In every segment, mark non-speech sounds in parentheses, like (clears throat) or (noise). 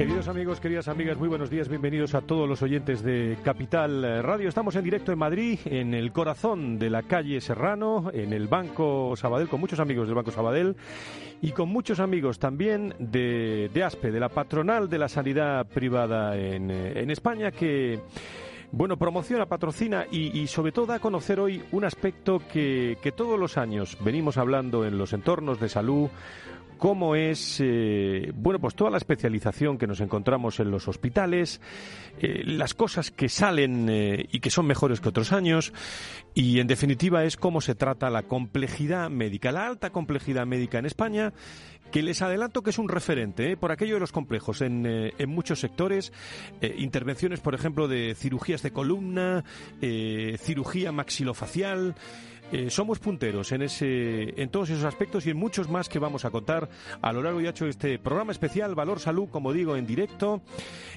Queridos amigos, queridas amigas, muy buenos días, bienvenidos a todos los oyentes de Capital Radio. Estamos en directo en Madrid, en el corazón de la calle Serrano, en el Banco Sabadell, con muchos amigos del Banco Sabadell y con muchos amigos también de, ASPE, de la patronal de la sanidad privada en, en España, que bueno, promociona, patrocina y, sobre todo da a conocer hoy un aspecto que, que todos los años venimos hablando en los entornos de salud cómo es, eh, bueno, pues toda la especialización que nos encontramos en los hospitales, eh, las cosas que salen eh, y que son mejores que otros años, y en definitiva es cómo se trata la complejidad médica, la alta complejidad médica en España, que les adelanto que es un referente por aquello de los complejos en, en muchos sectores, intervenciones, por ejemplo, de cirugías de columna, cirugía maxilofacial, eh, somos punteros en, ese, en todos esos aspectos y en muchos más que vamos a contar a lo largo y hecho este programa especial Valor Salud, como digo, en directo,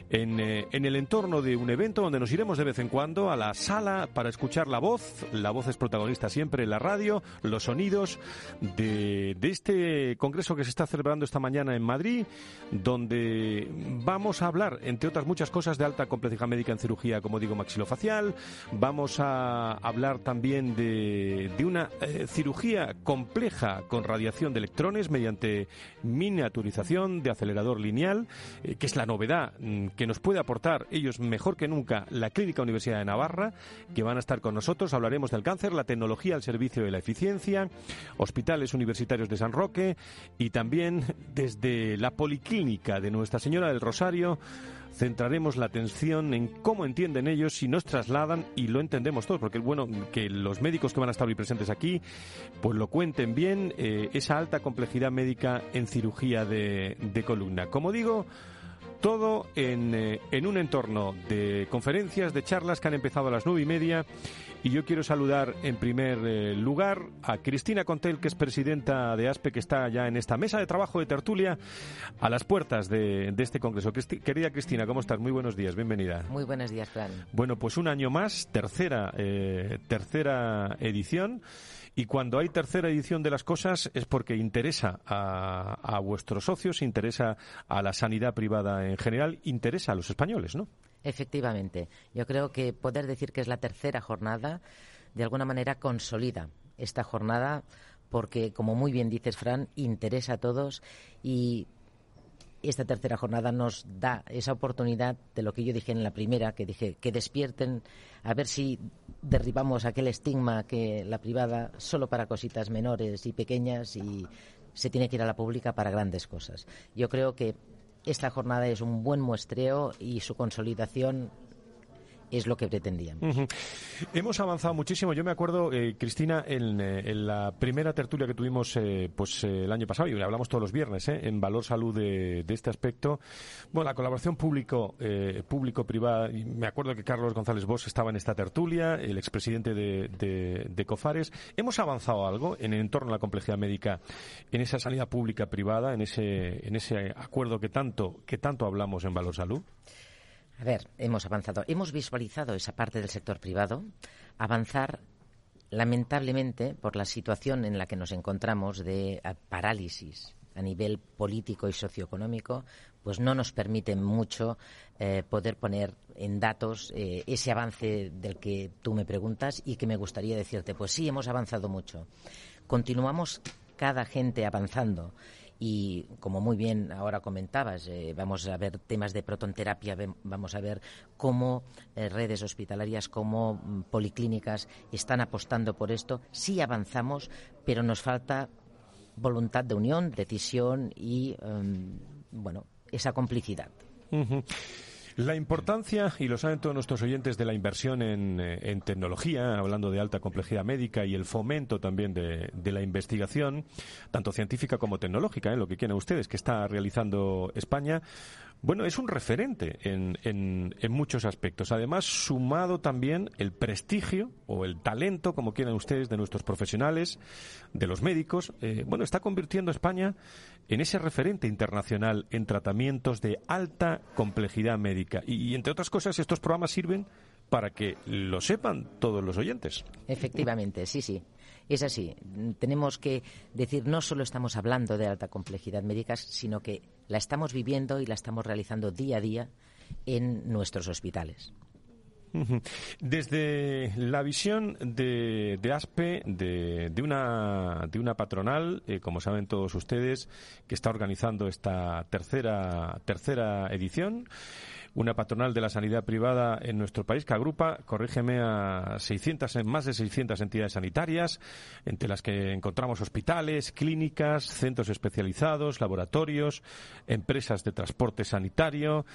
en, eh, el entorno de un evento donde nos iremos de vez en cuando a la sala para escuchar la voz. La voz es protagonista siempre en la radio, los sonidos de, de este congreso que se está celebrando esta mañana en Madrid, donde vamos a hablar, entre otras muchas cosas, de alta complejidad médica en cirugía, como digo, maxilofacial. Vamos a hablar también de de una eh, cirugía compleja con radiación de electrones mediante miniaturización de acelerador lineal, eh, que es la novedad mm, que nos puede aportar ellos mejor que nunca la Clínica Universidad de Navarra, que van a estar con nosotros. Hablaremos del cáncer, la tecnología al servicio de la eficiencia, hospitales universitarios de San Roque y también desde la Policlínica de Nuestra Señora del Rosario centraremos la atención en cómo entienden ellos y nos trasladan y lo entendemos todos, porque bueno que los médicos que van a estar hoy presentes aquí pues lo cuenten bien, eh, esa alta complejidad médica en cirugía de, de columna. Como digo, todo en, eh, en, un entorno de conferencias, de charlas que han empezado a las nueve y media y yo quiero saludar en primer eh, lugar a Cristina Contel, que es presidenta de ASPE, que está ya en esta mesa de trabajo de tertulia a las puertas de, este congreso. querida Cristina, ¿cómo estás? Muy buenos días, bienvenida. Muy buenos días, Fran. Bueno, pues un año más, tercera, eh, tercera edición. Y cuando hay tercera edición de las cosas es porque interesa a, a vuestros socios, interesa a la sanidad privada en general, interesa a los españoles, ¿no? Efectivamente. Yo creo que poder decir que es la tercera jornada, de alguna manera consolida esta jornada porque, como muy bien dices, Fran, interesa a todos y esta tercera jornada nos da esa oportunidad de lo que yo dije en la primera, que dije que despierten, a ver si derribamos aquel estigma que la privada solo para cositas menores y pequeñas y se tiene que ir a la pública para grandes cosas. Yo creo que esta jornada es un buen muestreo y su consolidación es lo que pretendían. Hemos avanzado muchísimo. Yo me acuerdo, eh, Cristina, en, eh, la primera tertulia que tuvimos eh, pues el año pasado, y hablamos todos los viernes, en Valor Salud de, este aspecto. Bueno, la colaboración público, público-privada, me acuerdo que Carlos González Bosch estaba en esta tertulia, el expresidente de, de, Cofares. ¿Hemos avanzado algo en el entorno de la complejidad médica, en esa sanidad pública-privada, en ese, en ese acuerdo que tanto, que tanto hablamos en Valor Salud? A ver, hemos avanzado. Hemos visualizado esa parte del sector privado avanzar lamentablemente por la situación en la que nos encontramos de parálisis a nivel político y socioeconómico, pues no nos permite mucho eh, poder poner en datos eh, ese avance del que tú me preguntas y que me gustaría decirte, pues sí, hemos avanzado mucho. Continuamos cada gente avanzando y como muy bien ahora comentabas, eh, vamos a ver temas de protonterapia, vamos a ver cómo eh, redes hospitalarias, cómo mm, policlínicas están apostando por esto. Sí avanzamos, pero nos falta voluntad de unión, decisión y, em, bueno, esa complicidad. La importancia, y lo saben todos nuestros oyentes, de la inversión en, eh, tecnología, hablando de alta complejidad médica y el fomento también de, la investigación, tanto científica como tecnológica, en ¿eh? lo que quieran ustedes, que está realizando España, bueno, es un referente en, en, muchos aspectos. Además, sumado también el prestigio o el talento, como quieran ustedes, de nuestros profesionales, de los médicos. Eh, bueno, está convirtiendo España en ese referente internacional en tratamientos de alta complejidad médica. Y, entre otras cosas, estos programas sirven para que lo sepan todos los oyentes. Efectivamente, sí, sí. Es así. Tenemos que decir, no solo estamos hablando de alta complejidad médica, sino que la estamos viviendo y la estamos realizando día a día en nuestros hospitales. Desde la visión de, ASPE, de, una, de una patronal, eh, como saben todos ustedes, que está organizando esta tercera, tercera edición, una patronal de la sanidad privada en nuestro país que agrupa, corrígeme, a 600, más de 600 entidades sanitarias, entre las que encontramos hospitales, clínicas, centros especializados, laboratorios, empresas de transporte sanitario.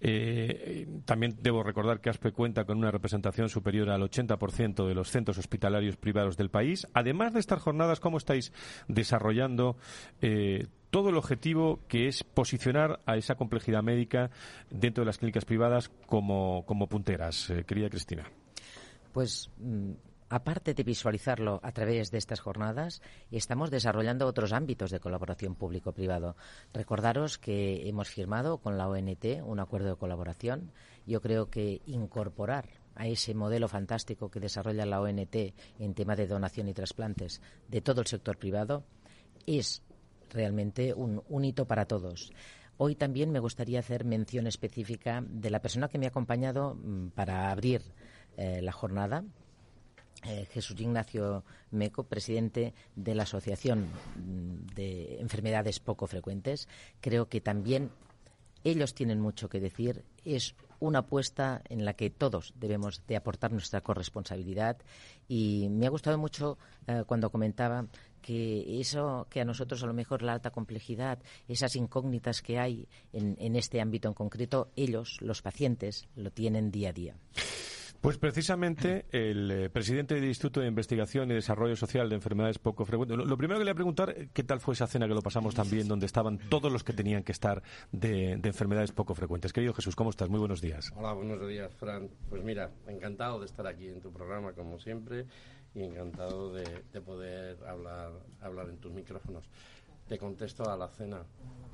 Eh, también debo recordar que ASPE cuenta con una representación superior al 80% de los centros hospitalarios privados del país. Además de estas jornadas, ¿cómo estáis desarrollando eh, todo el objetivo que es posicionar a esa complejidad médica dentro de las clínicas privadas como, punteras, eh, querida Cristina? Pues mm, aparte de visualizarlo a través de estas jornadas, estamos desarrollando otros ámbitos de colaboración público-privado. Recordaros que hemos firmado con la ONT un acuerdo de colaboración. Yo creo que incorporar a ese modelo fantástico que desarrolla la ONT en tema de donación y trasplantes de todo el sector privado es realmente un, hito para todos. Hoy también me gustaría hacer mención específica de la persona que me ha acompañado mm, para abrir eh, la jornada, eh, Jesús Ignacio Meco, presidente de la Asociación mm, de Enfermedades Poco Frecuentes. Creo que también ellos tienen mucho que decir. Es una apuesta en la que todos debemos de aportar nuestra corresponsabilidad y me ha gustado mucho eh, cuando comentaba que eso que a nosotros a lo mejor la alta complejidad, esas incógnitas que hay en, en este ámbito en concreto, ellos, los pacientes, lo tienen día a día. Pues precisamente el eh, presidente del Instituto de Investigación y Desarrollo Social de Enfermedades Poco Frecuentes. Lo, primero que le voy a preguntar, eh, ¿qué tal fue esa cena que lo pasamos también, donde estaban todos los que tenían que estar de, enfermedades poco frecuentes? Querido Jesús, ¿cómo estás? Muy buenos días. Hola, buenos días, Fran. Pues mira, encantado de estar aquí en tu programa, como siempre, y encantado de, poder hablar, hablar en tus micrófonos. Te contesto a la cena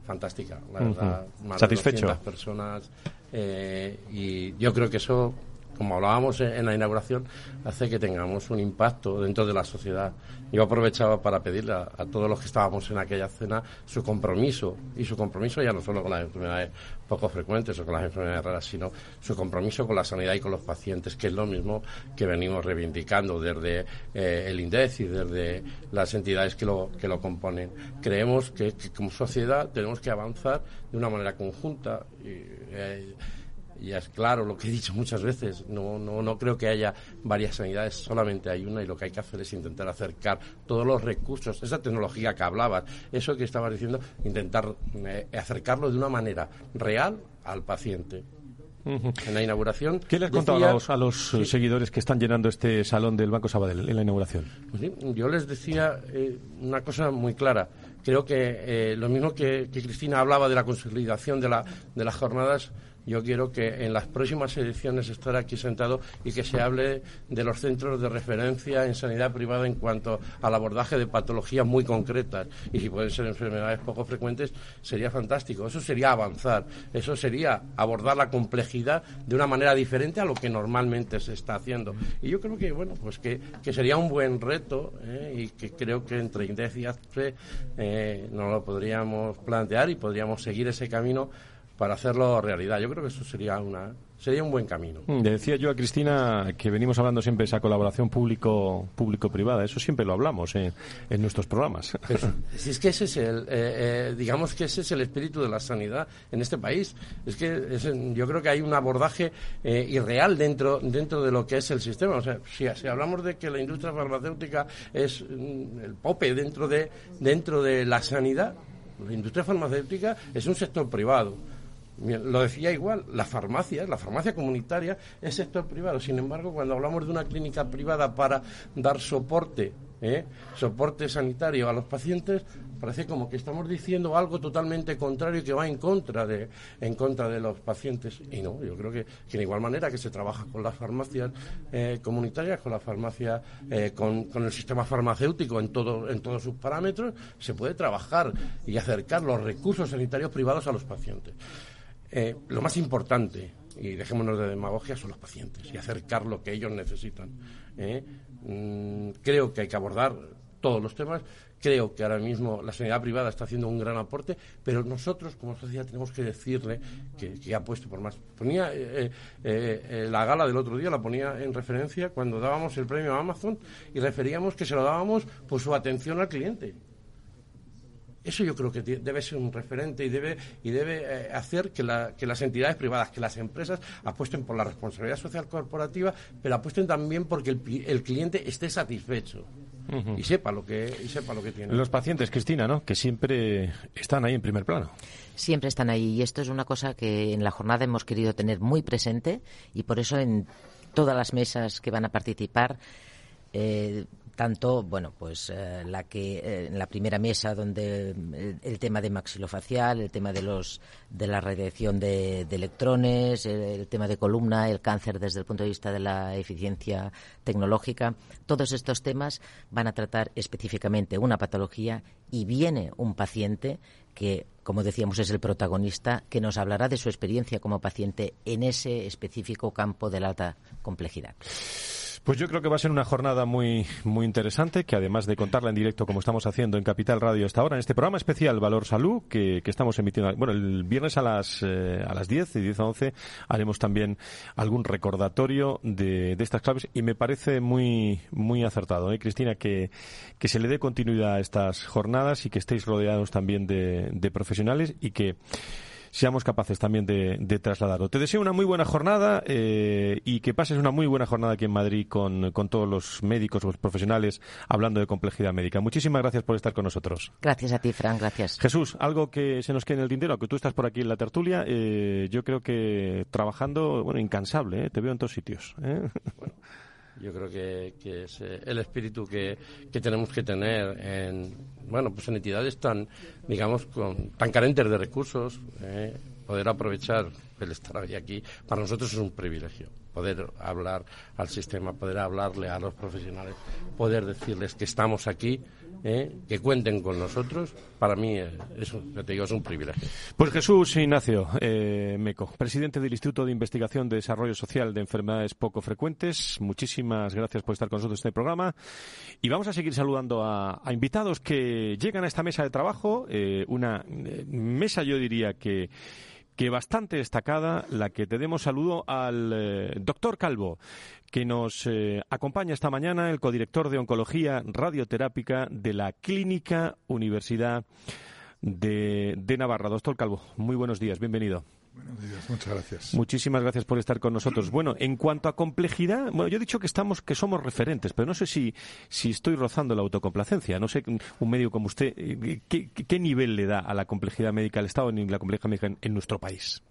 fantástica, la verdad. Más ¿Satisfecho? De personas eh, y yo creo que eso como hablábamos en la inauguración, hace que tengamos un impacto dentro de la sociedad. Yo aprovechaba para pedirle a, todos los que estábamos en aquella cena su compromiso, y su compromiso ya no solo con las enfermedades poco frecuentes o con las enfermedades raras, sino su compromiso con la sanidad y con los pacientes, que es lo mismo que venimos reivindicando desde eh, el INDEC y desde las entidades que lo, que lo componen. Creemos que, como sociedad tenemos que avanzar de una manera conjunta. Y, eh, y es claro lo que he dicho muchas veces, no, no, no creo que haya varias sanidades, solamente hay una y lo que hay que hacer es intentar acercar todos los recursos, esa tecnología que hablabas, eso que estabas diciendo, intentar eh, acercarlo de una manera real al paciente. En la inauguración. ¿Qué les contado a los, seguidores que están llenando este salón del Banco Sabadell en la inauguración? Pues yo les decía eh, una cosa muy clara. Creo que eh, lo mismo que, que, Cristina hablaba de la consolidación de, la, de las jornadas, yo quiero que en las próximas ediciones estar aquí sentado y que se hable de los centros de referencia en sanidad privada en cuanto al abordaje de patologías muy concretas y si pueden ser enfermedades poco frecuentes sería fantástico. Eso sería avanzar, eso sería abordar la complejidad de una manera diferente a lo que normalmente se está haciendo. Y yo creo que bueno pues que, sería un buen reto ¿eh? y que creo que entre INDEF y ASPE eh, nos lo podríamos plantear y podríamos seguir ese camino para hacerlo realidad. Yo creo que eso sería una sería un buen camino. Mm, le decía yo a Cristina que venimos hablando siempre de esa colaboración público público privada. Eso siempre lo hablamos en, nuestros programas. (laughs) si es que ese es el, eh, eh, digamos que ese es el espíritu de la sanidad en este país. Es que yo creo que hay un abordaje eh, irreal dentro dentro de lo que es el sistema. O sea, si, si hablamos de que la industria farmacéutica es mm, el pope dentro de dentro de la sanidad, la industria farmacéutica es un sector privado lo decía igual, la farmacia, la farmacia comunitaria es sector privado. Sin embargo, cuando hablamos de una clínica privada para dar soporte ¿eh? soporte sanitario a los pacientes, parece como que estamos diciendo algo totalmente contrario que va en contra de, en contra de los pacientes. Y no, yo creo que, que de igual manera que se trabaja con las farmacias eh, comunitarias, con la farmacia, eh, con, con, el sistema farmacéutico en, todo, en todos sus parámetros, se puede trabajar y acercar los recursos sanitarios privados a los pacientes. Lo más importante, y dejémonos de demagogia, son los pacientes y acercar lo que ellos necesitan. Mm, creo que hay que abordar todos los temas. Creo que ahora mismo la sanidad privada está haciendo un gran aporte, pero nosotros como sociedad tenemos que decirle que, ha puesto por más. Ponía eh, eh, eh, la gala del otro día, la ponía en referencia cuando dábamos el premio a Amazon y referíamos que se lo dábamos por su atención al cliente. Eso yo creo que debe ser un referente y debe, y debe eh, hacer que, las entidades privadas, que las empresas apuesten por la responsabilidad social corporativa, pero apuesten también porque el, cliente esté satisfecho. y sepa lo que y sepa lo que tiene. Los pacientes, Cristina, ¿no? Que siempre están ahí en primer plano. Siempre están ahí y esto es una cosa que en la jornada hemos querido tener muy presente y por eso en todas las mesas que van a participar eh, tanto, bueno, pues eh, la que eh, en la primera mesa donde eh, el, tema de maxilofacial, el tema de los de la radiación de, electrones, el, tema de columna, el cáncer desde el punto de vista de la eficiencia tecnológica, todos estos temas van a tratar específicamente una patología y viene un paciente que, como decíamos, es el protagonista, que nos hablará de su experiencia como paciente en ese específico campo de la alta complejidad. Pues yo creo que va a ser una jornada muy, muy interesante, que además de contarla en directo como estamos haciendo en Capital Radio esta hora, en este programa especial Valor Salud, que, estamos emitiendo, bueno, el viernes a las, eh, a las 10 y 10 a 11 haremos también algún recordatorio de, de estas claves y me parece muy, muy acertado, ¿eh, Cristina, que, que se le dé continuidad a estas jornadas y que estéis rodeados también de, de profesionales y que seamos capaces también de, trasladarlo. Te deseo una muy buena jornada eh, y que pases una muy buena jornada aquí en Madrid con, todos los médicos, los profesionales, hablando de complejidad médica. Muchísimas gracias por estar con nosotros. Gracias a ti, Fran, gracias. Jesús, algo que se nos quede en el tintero, que tú estás por aquí en la tertulia, eh, yo creo que trabajando, bueno, incansable, eh, te veo en todos sitios. Bueno. Yo creo que, es el espíritu que, que, tenemos que tener en, bueno, pues en entidades tan, digamos, con, tan carentes de recursos, eh, poder aprovechar el estar hoy aquí, para nosotros es un privilegio. Poder hablar al sistema, poder hablarle a los profesionales, poder decirles que estamos aquí ¿eh? que cuenten con nosotros, para mí es, un, te digo, es un privilegio. Pues Jesús Ignacio eh, Meco, presidente del Instituto de Investigación de Desarrollo Social de Enfermedades Poco Frecuentes, muchísimas gracias por estar con nosotros en este programa. Y vamos a seguir saludando a, invitados que llegan a esta mesa de trabajo, eh, una mesa yo diría que que bastante destacada, la que te demos saludo al doctor Calvo que nos eh, acompaña esta mañana, el codirector de Oncología Radioterápica de la Clínica Universidad de, Navarra. Doctor Calvo, muy buenos días, bienvenido. Buenos días, muchas gracias. Muchísimas gracias por estar con nosotros. Bueno, en cuanto a complejidad, bueno, yo he dicho que estamos, que somos referentes, pero no sé si, si estoy rozando la autocomplacencia. No sé, un medio como usted, eh, ¿qué, nivel le da a la complejidad médica, al Estado en la complejidad médica en, nuestro país?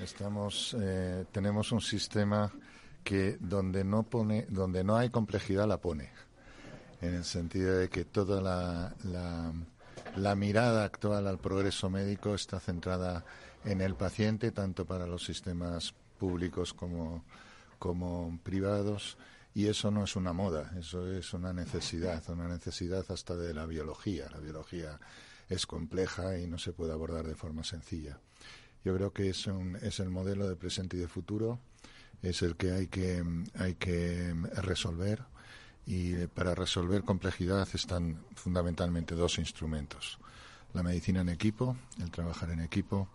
Estamos, eh, tenemos un sistema que donde no pone, donde no hay complejidad la pone, en el sentido de que toda la, la, mirada actual al progreso médico está centrada en el paciente, tanto para los sistemas públicos como, como privados, y eso no es una moda, eso es una necesidad, una necesidad hasta de la biología. La biología es compleja y no se puede abordar de forma sencilla. Yo creo que es, un, es el modelo de presente y de futuro es el que hay que, hay que resolver y para resolver complejidad están fundamentalmente dos instrumentos. La medicina en equipo, el trabajar en equipo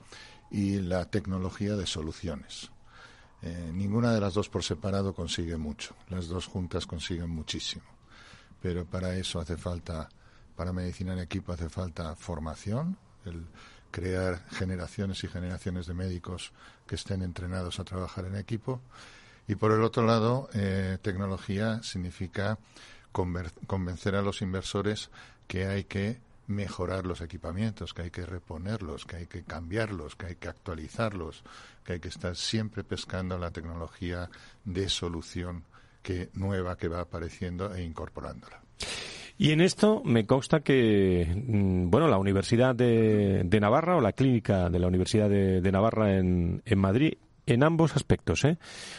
y la tecnología de soluciones. Eh, ninguna de las dos por separado consigue mucho, las dos juntas consiguen muchísimo, pero para eso hace falta, para medicina en equipo hace falta formación, el, crear generaciones y generaciones de médicos que estén entrenados a trabajar en equipo. Y por el otro lado, eh, tecnología significa convencer a los inversores que hay que mejorar los equipamientos, que hay que reponerlos, que hay que cambiarlos, que hay que actualizarlos, que hay que estar siempre pescando la tecnología de solución que nueva que va apareciendo e incorporándola. Y en esto me consta que, mm, bueno, la Universidad de, Navarra o la clínica de la Universidad de, Navarra en, en Madrid en ambos aspectos. ¿eh?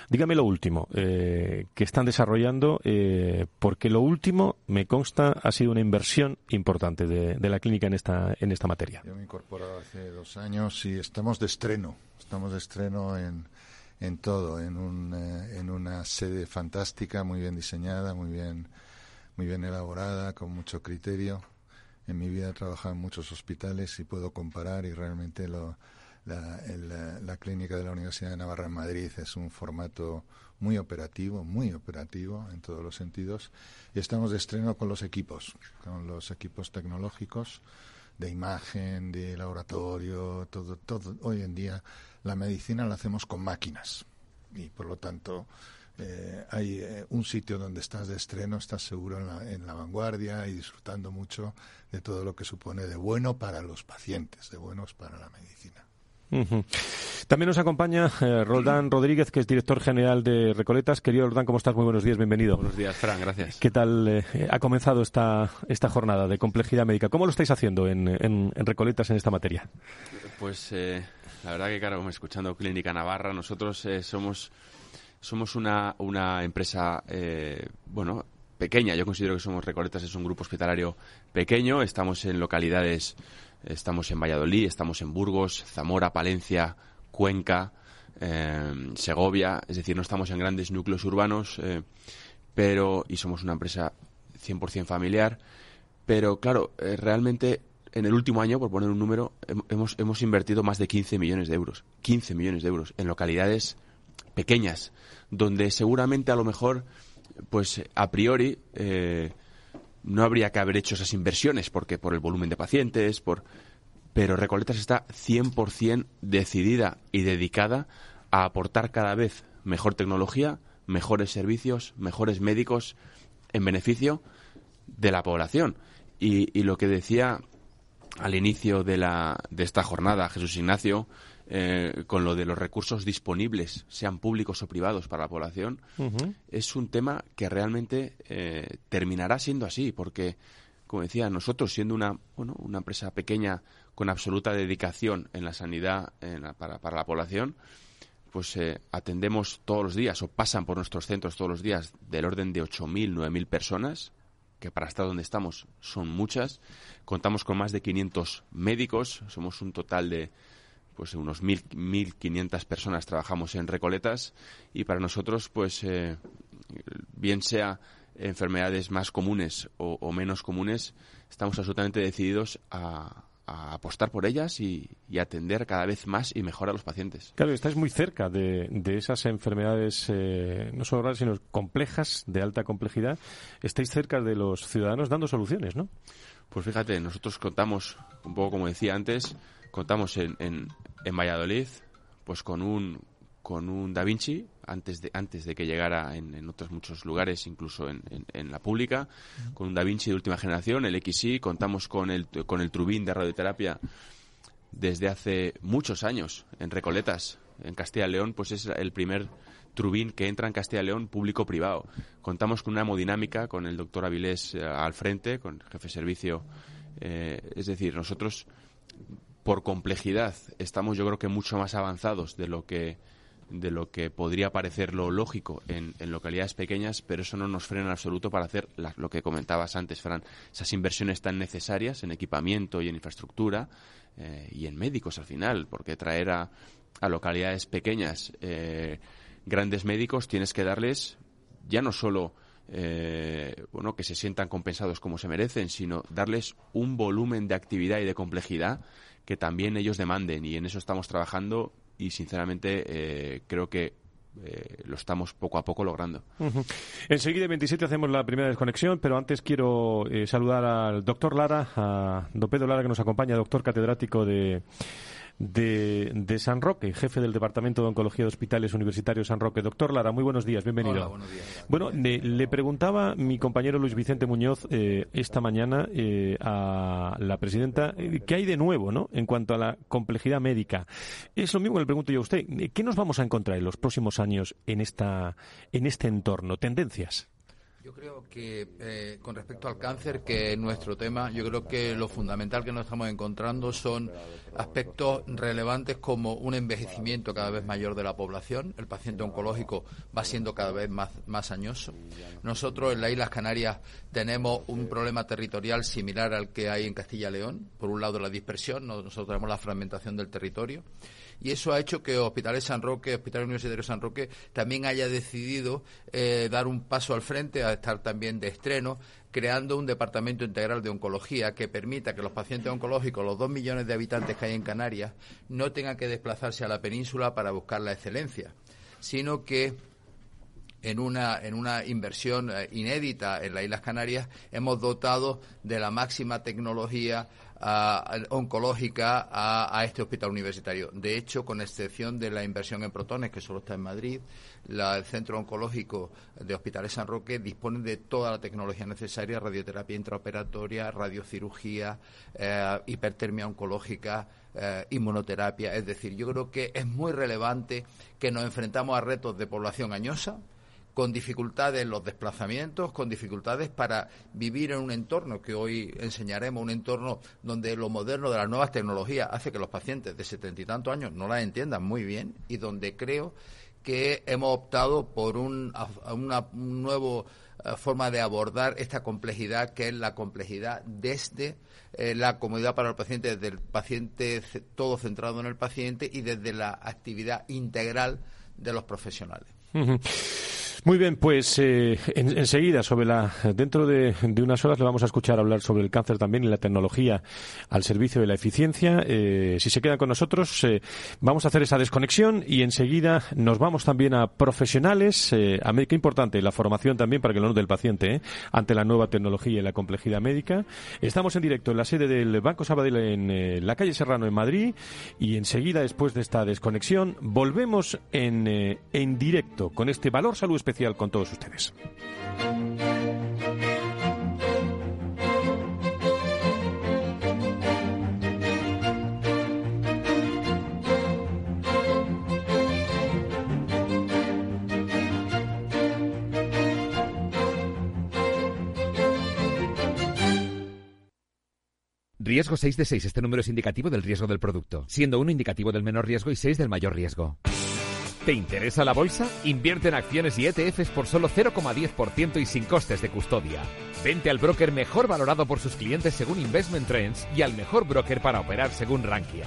Dígame lo último eh, que están desarrollando, eh, porque lo último, me consta, ha sido una inversión importante de, la clínica en esta, en esta materia. Yo me he incorporado hace dos años y estamos de estreno. Estamos de estreno en, en todo, en, un, eh, en una sede fantástica, muy bien diseñada, muy bien, muy bien elaborada, con mucho criterio. En mi vida he trabajado en muchos hospitales y puedo comparar y realmente lo, la, clínica de la Universidad de Navarra en Madrid es un formato muy operativo, muy operativo en todos los sentidos. Y estamos de estreno con los equipos, con los equipos tecnológicos de imagen, de laboratorio, todo, todo. Hoy en día la medicina la hacemos con máquinas y por lo tanto eh, hay eh, un sitio donde estás de estreno, estás seguro en la, en la, vanguardia y disfrutando mucho de todo lo que supone de bueno para los pacientes, de buenos para la medicina. También nos acompaña eh, Roldán Rodríguez, que es director general de Recoletas. Querido Roldán, ¿cómo estás? Muy buenos días, bienvenido. Buenos días, Fran, gracias. ¿Qué tal eh, ha comenzado esta, esta jornada de complejidad médica? ¿Cómo lo estáis haciendo en, en, Recoletas en esta materia? Pues eh, la verdad que, claro, escuchando Clínica Navarra, nosotros somos, somos una, una empresa, bueno, pequeña. Yo considero que somos Recoletas, es un grupo hospitalario pequeño. Estamos en localidades Estamos en Valladolid, estamos en Burgos, Zamora, Palencia, Cuenca, eh, Segovia, es decir, no estamos en grandes núcleos urbanos, eh, pero y somos una empresa 100% familiar, pero claro, eh, realmente en el último año, por poner un número, hemos, hemos invertido más de 15 millones de euros, 15 millones de euros en localidades pequeñas, donde seguramente a lo mejor, pues a priori, no habría que haber hecho esas inversiones porque por el volumen de pacientes, por pero Recoletas está 100% decidida y dedicada a aportar cada vez mejor tecnología, mejores servicios, mejores médicos en beneficio de la población. Y, y lo que decía al inicio de, la, de esta jornada Jesús Ignacio, eh, con lo de los recursos disponibles, sean públicos o privados para la población, es un tema que realmente eh, terminará siendo así, porque, como decía, nosotros siendo una, bueno, una empresa pequeña con absoluta dedicación en la sanidad para, para, la población, pues eh, atendemos todos los días o pasan por nuestros centros todos los días del orden de 8.000, 9.000 personas, que para estar donde estamos son muchas. Contamos con más de 500 médicos, somos un total de pues unos 1.500 personas trabajamos en Recoletas y para nosotros, pues eh, bien sea enfermedades más comunes o, menos comunes, estamos absolutamente decididos a, apostar por ellas y, atender cada vez más y mejor a los pacientes. Claro, estáis muy cerca de, esas enfermedades, eh, no solo raras, sino complejas, de alta complejidad. Estáis cerca de los ciudadanos dando soluciones, ¿no? Pues fíjate, nosotros contamos, un poco como decía antes, contamos en, en Valladolid, pues con un con un Da Vinci antes de antes de que llegara en, otros muchos lugares, incluso en, en, la pública, con un Da Vinci de última generación, el XI, contamos con el con el Trubin de radioterapia desde hace muchos años en Recoletas, en Castilla y León, pues es el primer Trubin que entra en Castilla y León público-privado. Contamos con una hemodinámica, con el doctor Avilés eh, al frente, con el jefe de servicio. Eh, es decir, nosotros por complejidad estamos yo creo que mucho más avanzados de lo que de lo que podría parecer lo lógico en, localidades pequeñas, pero eso no nos frena en absoluto para hacer lo que comentabas antes, Fran, esas inversiones tan necesarias en equipamiento y en infraestructura eh, y en médicos al final, porque traer a, a localidades pequeñas eh, grandes médicos tienes que darles ya no solo eh, bueno, que se sientan compensados como se merecen, sino darles un volumen de actividad y de complejidad que también ellos demanden y en eso estamos trabajando y sinceramente eh, creo que eh, lo estamos poco a poco logrando. Enseguida, 27, hacemos la primera desconexión, pero antes quiero eh, saludar al doctor Lara, a don Pedro Lara, que nos acompaña, doctor catedrático de de, de, San Roque, jefe del Departamento de Oncología de Hospitales Universitarios San Roque. Doctor Lara, muy buenos días, bienvenido. buenos días. Bueno, le, preguntaba mi compañero Luis Vicente Muñoz eh, esta mañana eh, a la presidenta eh, qué hay de nuevo ¿no? en cuanto a la complejidad médica. Es lo mismo que le pregunto yo a usted. ¿Qué nos vamos a encontrar en los próximos años en, esta, en este entorno? ¿Tendencias? Yo creo que eh, con respecto al cáncer, que es nuestro tema, yo creo que lo fundamental que nos estamos encontrando son aspectos relevantes como un envejecimiento cada vez mayor de la población. El paciente oncológico va siendo cada vez más, más añoso. Nosotros en las Islas Canarias tenemos un problema territorial similar al que hay en Castilla y León. Por un lado la dispersión, nosotros tenemos la fragmentación del territorio y eso ha hecho que Hospitales San Roque, Hospital Universitario San Roque, también haya decidido eh, dar un paso al frente, a estar también de estreno, creando un departamento integral de oncología que permita que los pacientes oncológicos, los dos millones de habitantes que hay en Canarias, no tengan que desplazarse a la península para buscar la excelencia, sino que en una, en una inversión eh, inédita en las Islas Canarias hemos dotado de la máxima tecnología oncológica a, este hospital universitario. De hecho, con excepción de la inversión en protones, que solo está en Madrid, el Centro Oncológico de Hospitales San Roque dispone de toda la tecnología necesaria, radioterapia intraoperatoria, radiocirugía, eh, hipertermia oncológica, eh, inmunoterapia. Es decir, yo creo que es muy relevante que nos enfrentamos a retos de población añosa, con dificultades en los desplazamientos, con dificultades para vivir en un entorno que hoy enseñaremos, un entorno donde lo moderno de las nuevas tecnologías hace que los pacientes de setenta y tantos años no las entiendan muy bien y donde creo que hemos optado por un, una nueva eh, forma de abordar esta complejidad que es la complejidad desde eh, la comodidad para el paciente, desde el paciente todo centrado en el paciente y desde la actividad integral de los profesionales. Muy bien, pues eh, enseguida, dentro de, unas horas le vamos a escuchar hablar sobre el cáncer también y la tecnología al servicio de la eficiencia. Eh, si se quedan con nosotros, eh, vamos a hacer esa desconexión y enseguida nos vamos también a profesionales. a qué importante la formación también para que lo note el paciente ante la nueva tecnología y la complejidad médica. Estamos en directo en la sede del Banco Sabadell en la calle Serrano en Madrid y enseguida, después de esta desconexión, volvemos en, en directo con este valor salud especial especial con todos ustedes. Riesgo 6 de 6. Este número es indicativo del riesgo del producto, siendo 1 indicativo del menor riesgo y 6 del mayor riesgo. ¿Te interesa la bolsa? Invierte en acciones y ETFs por solo 0,10% y sin costes de custodia. Vente al broker mejor valorado por sus clientes según Investment Trends y al mejor broker para operar según Rankia.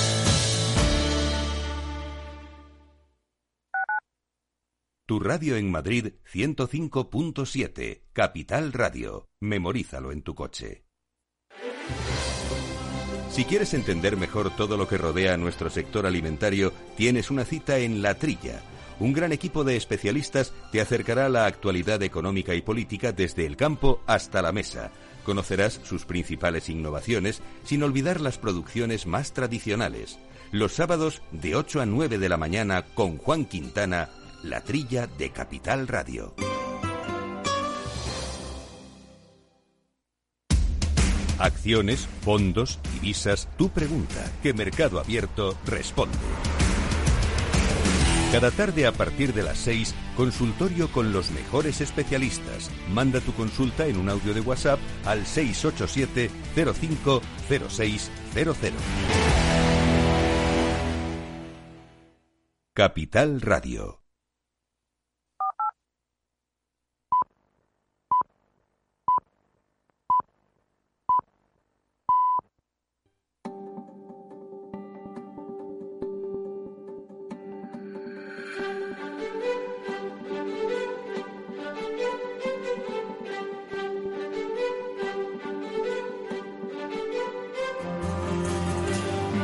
Tu radio en Madrid 105.7, Capital Radio. Memorízalo en tu coche. Si quieres entender mejor todo lo que rodea nuestro sector alimentario, tienes una cita en La Trilla. Un gran equipo de especialistas te acercará a la actualidad económica y política desde el campo hasta la mesa. Conocerás sus principales innovaciones sin olvidar las producciones más tradicionales. Los sábados de 8 a 9 de la mañana con Juan Quintana la trilla de Capital Radio. Acciones, fondos, divisas, tu pregunta, que Mercado Abierto responde. Cada tarde a partir de las 6, consultorio con los mejores especialistas. Manda tu consulta en un audio de WhatsApp al 687 050600. Capital Radio.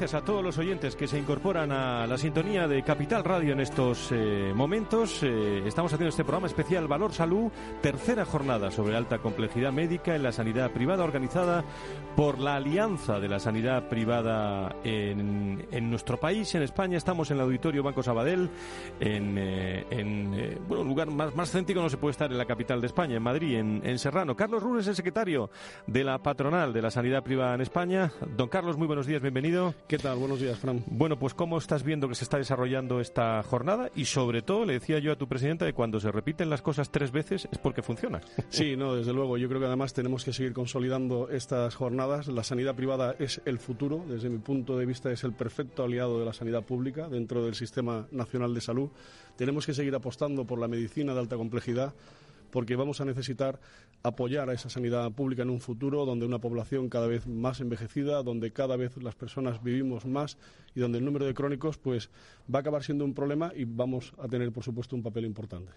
Gracias a todos los oyentes que se incorporan a la sintonía de Capital Radio en estos eh, momentos. Eh, estamos haciendo este programa especial Valor Salud, tercera jornada sobre alta complejidad médica en la sanidad privada organizada por la Alianza de la Sanidad Privada en, nuestro país, en España. Estamos en el Auditorio Banco Sabadell, en, eh, en bueno, un lugar más, más céntrico no se puede estar en la capital de España, en Madrid, en, Serrano. Carlos Rures es el secretario de la patronal de la sanidad privada en España. Don Carlos, muy buenos días, bienvenido. ¿Qué tal? Buenos días, Fran. Bueno, pues ¿cómo estás viendo que se está desarrollando esta jornada? Y sobre todo, le decía yo a tu presidenta que cuando se repiten las cosas tres veces es porque funciona. (laughs) Sí, no, desde luego. Yo creo que además tenemos que seguir consolidando estas jornadas. La sanidad privada es el futuro. Desde mi punto de vista es el perfecto aliado de la sanidad pública dentro del Sistema Nacional de Salud. Tenemos que seguir apostando por la medicina de alta complejidad porque vamos a necesitar apoyar a esa sanidad pública en un futuro donde una población cada vez más envejecida, donde cada vez las personas vivimos más y donde el número de crónicos pues va a acabar siendo un problema y vamos a tener por supuesto un papel importante.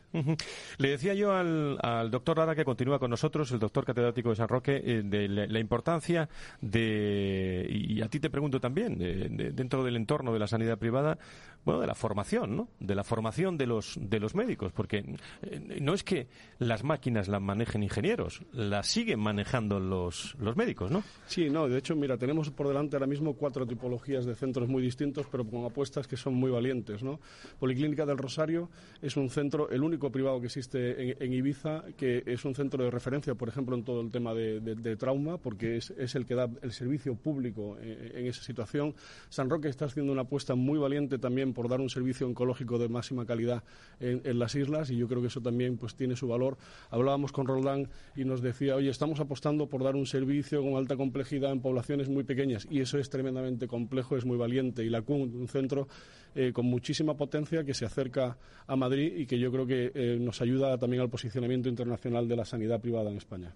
Le decía yo al, doctor Lara que continúa con nosotros, el doctor catedrático de San Roque, eh, de la, importancia de, y a ti te pregunto también, de- de- dentro del entorno de la sanidad privada, bueno, de la formación, ¿no? De la formación de los, de los médicos, porque eh, no es que las máquinas las manejen ingenieros, las siguen manejando los, los médicos, ¿no? Sí, no, de hecho, mira, tenemos por delante ahora mismo cuatro tipologías de centros muy distintos, pero con apuestas que son muy valientes, ¿no? Policlínica del Rosario es un centro, el único privado que existe en, Ibiza, que es un centro de referencia, por ejemplo, en todo el tema de, de- trauma, porque es, es el que da el servicio público eh, en esa situación. San Roque está haciendo una apuesta muy valiente por dar un servicio oncológico de máxima calidad en, las islas y yo creo que eso también pues tiene su valor. Hablábamos con Roldán y nos decía, oye, estamos apostando por dar un servicio con alta complejidad en poblaciones muy pequeñas y eso es tremendamente complejo, es muy valiente y la CUN, un centro eh, con muchísima potencia que se acerca a Madrid y que yo creo que eh, nos ayuda también al posicionamiento internacional de la sanidad privada en España.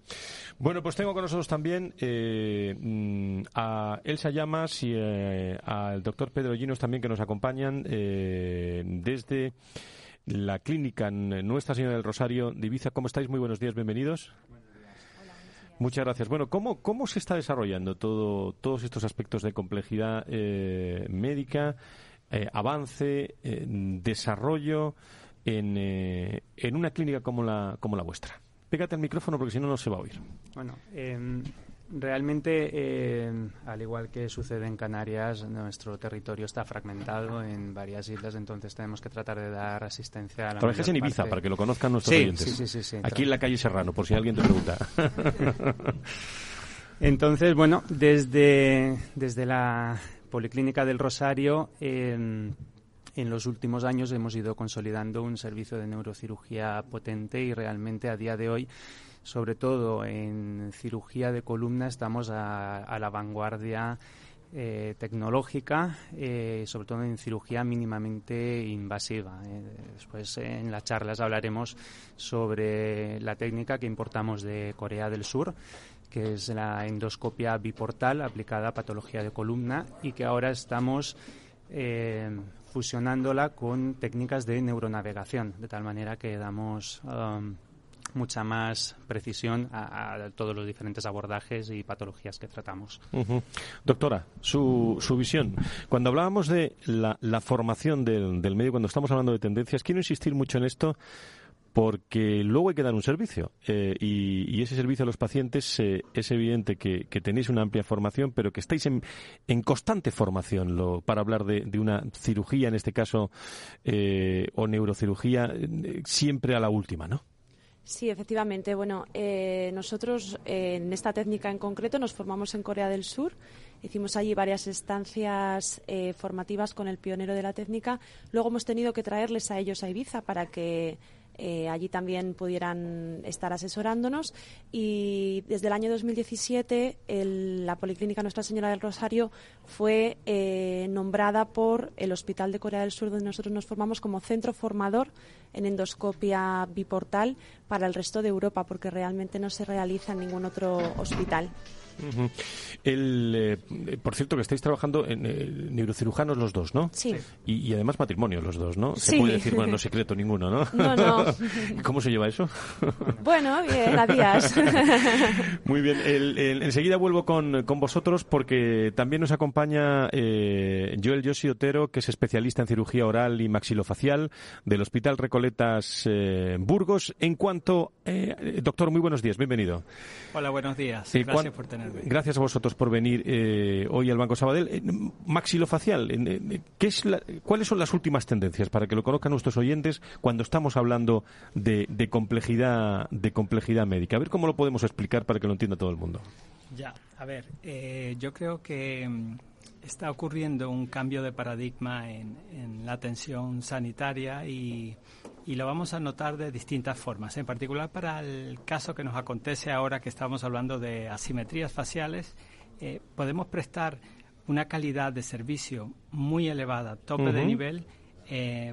Bueno, pues tengo con nosotros también eh, mm, a Elsa Llamas y al doctor Pedro Llinos también que nos acompañan eh, desde la clínica Nuestra Señora del Rosario de Ibiza. ¿Cómo estáis? Muy buenos días, bienvenidos. Muchas gracias. Bueno, ¿cómo, cómo se está desarrollando todo, todos estos aspectos de complejidad eh, médica, eh, avance, eh, desarrollo en, eh, en una clínica como la, como la vuestra? Pégate al micrófono porque si no, no se va a oír. Bueno, eh, realmente, eh, al igual que sucede en Canarias, nuestro territorio está fragmentado en varias islas, entonces tenemos que tratar de dar asistencia a la Trabajas en Ibiza, parte- para que lo conozcan nuestros Sí, oyentes. sí, sí, sí, sí. Aquí en la calle Serrano, por si alguien te pregunta. (laughs) Entonces, bueno, desde, desde la Policlínica del Rosario, eh, en los últimos años hemos ido consolidando un servicio de neurocirugía potente y realmente a día de hoy, sobre todo en cirugía de columna, estamos a, la vanguardia eh, tecnológica, eh, sobre todo en cirugía mínimamente invasiva. Eh, después en las charlas hablaremos sobre la técnica que importamos de Corea del Sur, que es la endoscopia biportal aplicada a patología de columna y que ahora estamos fusionándola con técnicas de neuronavegación, de tal manera que damos um, mucha más precisión a, todos los diferentes abordajes y patologías que tratamos. Doctora, su, su visión. Cuando hablábamos de la, la formación del, del medio, cuando estamos hablando de tendencias, quiero insistir mucho en esto porque luego hay que dar un servicio eh, y, y ese servicio a los pacientes eh, es evidente que, que tenéis una amplia formación, pero que estáis en, en constante formación lo, para hablar de, de una cirugía, en este caso, eh, o neurocirugía, eh, siempre a la última, ¿no? Sí, efectivamente. Bueno, eh, nosotros eh, en esta técnica en concreto nos formamos en Corea del Sur. Hicimos allí varias estancias eh, formativas con el pionero de la técnica. Luego hemos tenido que traerles a ellos a Ibiza para que eh, allí también pudieran estar asesorándonos y desde el año 2017 la Policlínica Nuestra Señora del Rosario fue eh, nombrada por el Hospital de Corea del Sur donde nosotros nos formamos como centro formador en endoscopia biportal para el resto de Europa porque realmente no se realiza en ningún otro hospital. El, eh, por cierto, que estáis trabajando en eh, neurocirujanos los dos, ¿no? Sí. Y, además matrimonio los dos, ¿no? Se Sí. puede decir, bueno, no (laughs) secreto ninguno, ¿no? No, no. (laughs) ¿Cómo se lleva eso? (laughs) Bueno, bien, a días. Muy bien. El- el- enseguida vuelvo con, con vosotros porque también nos acompaña eh, Joel Yosi Otero, que es especialista en cirugía oral y maxilofacial del Hospital Recoletas eh, Burgos. En cuanto, eh, doctor, muy buenos días, bienvenido. Hola, buenos días. Eh, Gracias cuan- por tenerme. Gracias a vosotros por venir eh, hoy al Banco Sabadell. Eh, maxilofacial, eh, eh, ¿qué es la- ¿cuáles son las últimas tendencias para que lo conozcan nuestros oyentes cuando estamos hablando de complejidad de complejidad médica? A ver cómo lo podemos explicar para que lo entienda todo el mundo. Ya, a ver, eh, yo creo que mm, está ocurriendo un cambio de paradigma en, en la atención sanitaria y, y lo vamos a notar de distintas formas. En particular para el caso que nos acontece ahora que estamos hablando de asimetrías faciales, eh, podemos prestar una calidad de servicio muy elevada, tope de nivel, eh,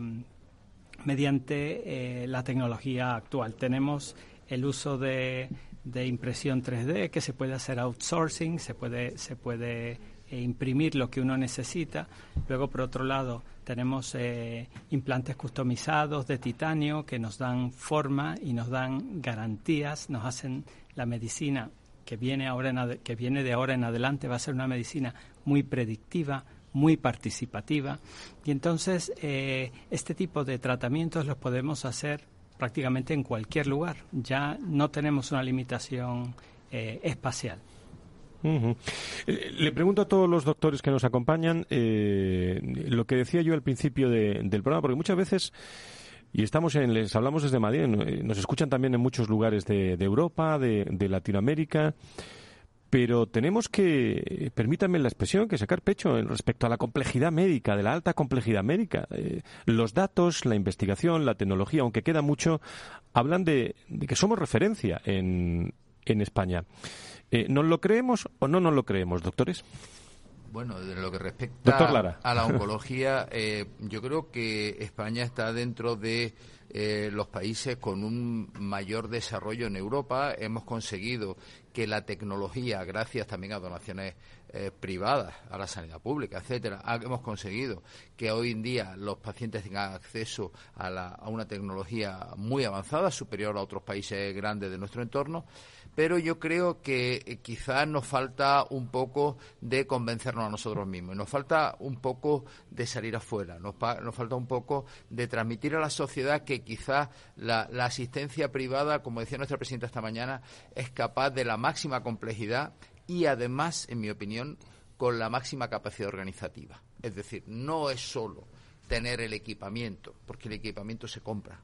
mediante eh, la tecnología actual. Tenemos el uso de, de impresión 3D que se puede hacer outsourcing, se puede, se puede eh, imprimir lo que uno necesita. Luego, por otro lado, tenemos eh, implantes customizados de titanio que nos dan forma y nos dan garantías, nos hacen la medicina que viene, ahora en que viene de ahora en adelante, va a ser una medicina muy predictiva, muy participativa. Y entonces, eh, este tipo de tratamientos los podemos hacer prácticamente en cualquier lugar. Ya no tenemos una limitación eh, espacial. Eh, Le pregunto a todos los doctores que nos acompañan eh, lo que decía yo al principio de- del programa, porque muchas veces, y estamos en, les hablamos desde Madrid, eh, nos escuchan también en muchos lugares de, Europa, de Latinoamérica, pero tenemos que, permítanme la expresión, que sacar pecho en respecto a la complejidad médica, de la alta complejidad médica. Eh, los datos, la investigación, la tecnología, aunque queda mucho, hablan de, de que somos referencia en, en España. Eh, ¿Nos lo creemos o no nos lo creemos, doctores? Bueno, de lo que respecta a la (laughs) oncología, eh, yo creo que España está dentro de eh, los países con un mayor desarrollo en Europa. Hemos conseguido que la tecnología, gracias también a donaciones eh, privadas, a la sanidad pública, etcétera, hemos conseguido que hoy en día los pacientes tengan acceso a, la- a una tecnología muy avanzada, superior a otros países grandes de nuestro entorno pero yo creo que eh, quizás nos falta un poco de convencernos a nosotros mismos, nos falta un poco de salir afuera, nos, falta un poco de transmitir a la sociedad que quizás la asistencia privada, como decía nuestra presidenta esta mañana, es capaz de la máxima complejidad y además, en mi opinión, con la máxima capacidad organizativa. Es decir, no es solo tener el equipamiento, porque el equipamiento se compra.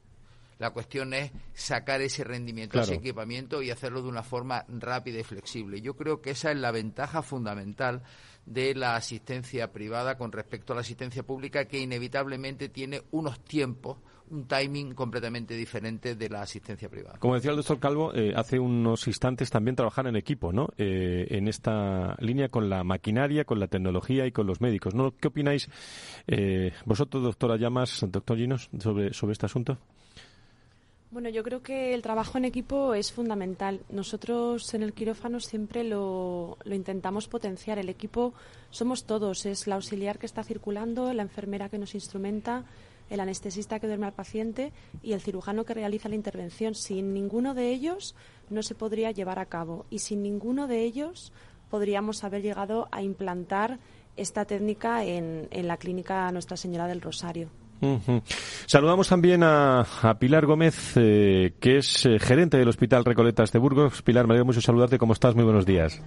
La cuestión es sacar ese rendimiento, Claro. ese equipamiento y hacerlo de una forma rápida y flexible. Yo creo que esa es la ventaja fundamental de la asistencia privada con respecto a la asistencia pública, que inevitablemente tiene unos tiempos, un timing completamente diferente de la asistencia privada. Como decía el doctor Calvo, eh, hace unos instantes también trabajar en equipo, ¿no? Eh, en esta línea con la maquinaria, con la tecnología y con los médicos, ¿no? ¿Qué opináis eh, vosotros, doctora Llamas, doctor Ginos, sobre, sobre este asunto? Bueno, yo creo que el trabajo en equipo es fundamental. Nosotros en el quirófano siempre lo, lo intentamos potenciar. El equipo somos todos. Es la auxiliar que está circulando, la enfermera que nos instrumenta, el anestesista que duerme al paciente y el cirujano que realiza la intervención. Sin ninguno de ellos no se podría llevar a cabo y sin ninguno de ellos podríamos haber llegado a implantar esta técnica en, en la clínica Nuestra Señora del Rosario. Saludamos también a, Pilar Gómez, eh, que es eh, gerente del Hospital Recoletas de Burgos. Pilar, me alegra mucho saludarte. ¿Cómo estás? Muy buenos días.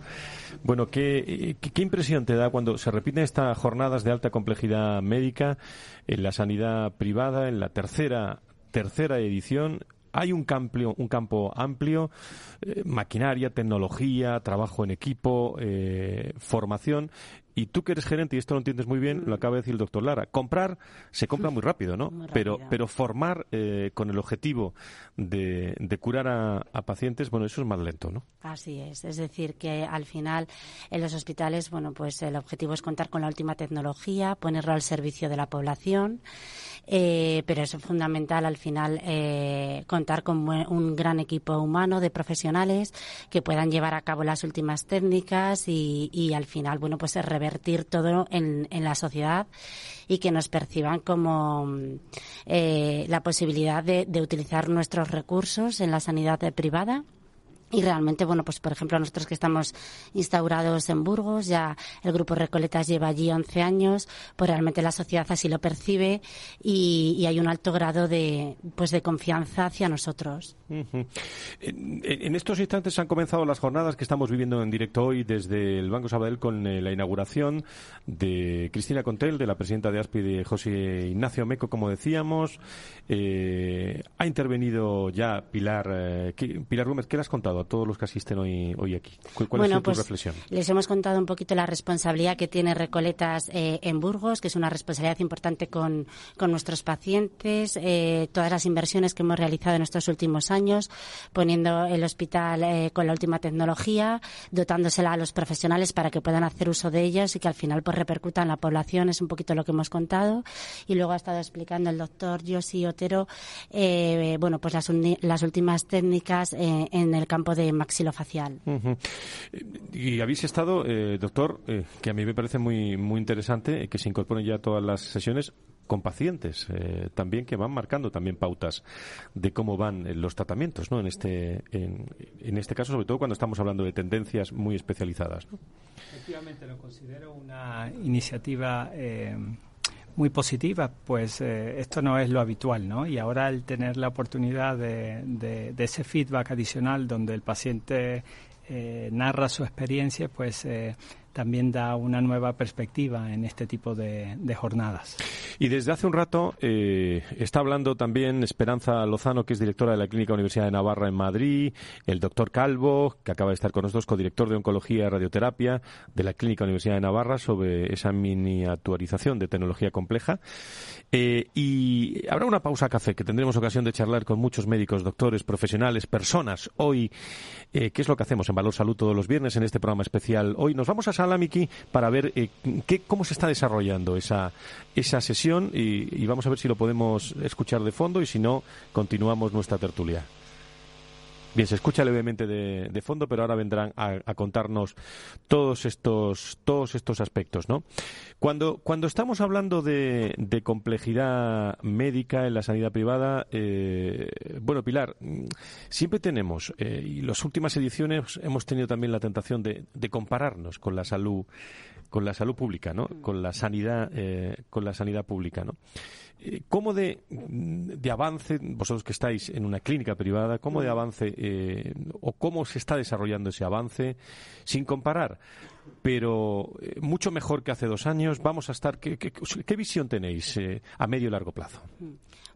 Bueno, ¿qué, eh, impresión te da cuando se repiten estas jornadas de alta complejidad médica en la sanidad privada, en la tercera, tercera edición? hay un, campo, un campo amplio, maquinaria, tecnología, trabajo en equipo, formación, y tú que eres gerente, y esto lo entiendes muy bien, lo acaba de decir el doctor Lara, comprar se compra muy rápido, ¿no? (laughs) Pero, pero formar eh, con el objetivo de, curar a, pacientes, bueno, eso es más lento, ¿no? Así es. Es decir, que al final en los hospitales, bueno, pues el objetivo es contar con la última tecnología, ponerlo al servicio de la población, eh, pero es fundamental al final eh, contar con un gran equipo humano de profesionales que puedan llevar a cabo las últimas técnicas y, y al final, bueno, pues revertir todo en, en la sociedad y que nos perciban como eh, la posibilidad de, de utilizar nuestros recursos en la sanidad privada y realmente, bueno, pues por ejemplo, nosotros que estamos instaurados en Burgos, ya el Grupo Recoletas lleva allí 11 años, pues realmente la sociedad así lo percibe y, hay un alto grado de, pues de confianza hacia nosotros. en, estos instantes han comenzado las jornadas que estamos viviendo en directo hoy desde el Banco Sabadell con eh, la inauguración de Cristina Contel, de la presidenta de ASPI, de José Ignacio Meco, como decíamos. Eh, ha intervenido ya Pilar, eh, Pilar Gómez, ¿qué le has contado? A todos los que asisten hoy, hoy aquí? ¿Cuál es tu pues, reflexión? Les hemos contado un poquito la responsabilidad que tiene Recoletas eh, en Burgos, que es una responsabilidad importante con, con nuestros pacientes, eh, todas las inversiones que hemos realizado en estos últimos años, poniendo el hospital eh, con la última tecnología, dotándosela a los profesionales para que puedan hacer uso de ellos y que al final pues repercuta en la población, es un poquito lo que hemos contado. Y luego ha estado explicando el doctor Josi Otero, bueno, pues las, las últimas técnicas en el campo de maxilofacial. Y habéis estado, eh, doctor, eh, que a mí me parece muy, muy interesante, eh, que se incorporen ya todas las sesiones con pacientes también que van marcando también pautas de cómo van los tratamientos ¿no? en este en, en, este caso sobre todo cuando estamos hablando de tendencias muy especializadas efectivamente lo considero una iniciativa muy positiva, pues eh, esto no es lo habitual, ¿no? Y ahora el tener la oportunidad de, de, de ese feedback adicional donde el paciente eh, narra su experiencia, pues eh, también da una nueva perspectiva en este tipo de, jornadas. Y desde hace un rato eh, está hablando también Esperanza Lozano, que es directora de la Clínica Universidad de Navarra en Madrid, el doctor Calvo, que acaba de estar con nosotros, codirector de Oncología y Radioterapia de la Clínica Universidad de Navarra, sobre esa miniaturización de tecnología compleja. Eh, y habrá una pausa café, que tendremos ocasión de charlar con muchos médicos, doctores, profesionales, personas. Hoy, eh, ¿qué es lo que hacemos en Valor Salud todos los viernes en este programa especial? Hoy nos vamos a sala, Miki, para ver eh, qué, cómo se está desarrollando esa, esa sesión y, y vamos a ver si lo podemos escuchar de fondo y si no, continuamos nuestra tertulia. Bien, se escucha levemente de, fondo, pero ahora vendrán a, contarnos todos estos, todos estos aspectos, ¿no? Cuando, cuando estamos hablando de, complejidad médica en la sanidad privada, eh, bueno, Pilar, siempre tenemos, eh, y las últimas ediciones hemos tenido también la tentación de, de compararnos con la salud, con la salud pública, ¿no? Con la sanidad, eh, con la sanidad pública, ¿no? Eh, ¿Cómo de, de, avance, vosotros que estáis en una clínica privada, cómo de avance eh, o cómo se está desarrollando ese avance, sin comparar, pero eh, mucho mejor que hace dos años, vamos a estar, ¿qué, qué, visión tenéis a medio y largo plazo?